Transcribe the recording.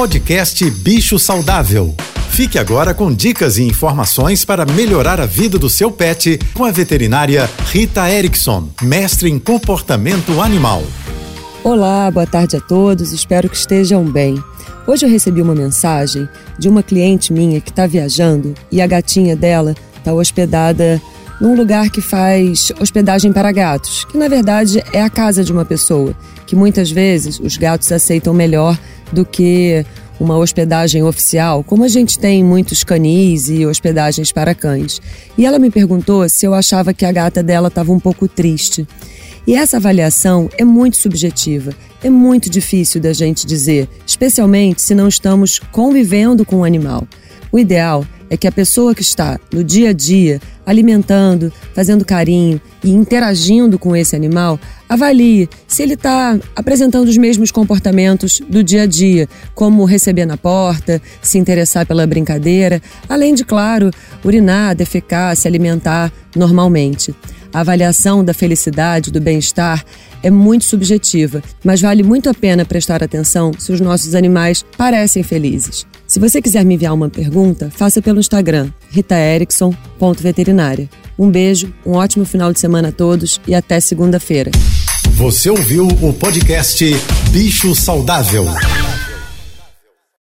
Podcast Bicho Saudável. Fique agora com dicas e informações para melhorar a vida do seu pet com a veterinária Rita Erickson, mestre em comportamento animal. Olá, boa tarde a todos, espero que estejam bem. Hoje eu recebi uma mensagem de uma cliente minha que está viajando e a gatinha dela está hospedada num lugar que faz hospedagem para gatos, que na verdade é a casa de uma pessoa, que muitas vezes os gatos aceitam melhor do que uma hospedagem oficial, como a gente tem muitos canis e hospedagens para cães. E ela me perguntou se eu achava que a gata dela estava um pouco triste. E essa avaliação é muito subjetiva, é muito difícil da gente dizer, especialmente se não estamos convivendo com o animal. O ideal é que a pessoa que está no dia a dia alimentando, fazendo carinho e interagindo com esse animal avalie se ele está apresentando os mesmos comportamentos do dia a dia, como receber na porta, se interessar pela brincadeira, além de, claro, urinar, defecar, se alimentar normalmente. A avaliação da felicidade, do bem-estar é muito subjetiva, mas vale muito a pena prestar atenção se os nossos animais parecem felizes. Se você quiser me enviar uma pergunta, faça pelo Instagram, ritaerickson.veterinária. Um beijo, um ótimo final de semana a todos e até segunda-feira. Você ouviu o podcast Bicho Saudável.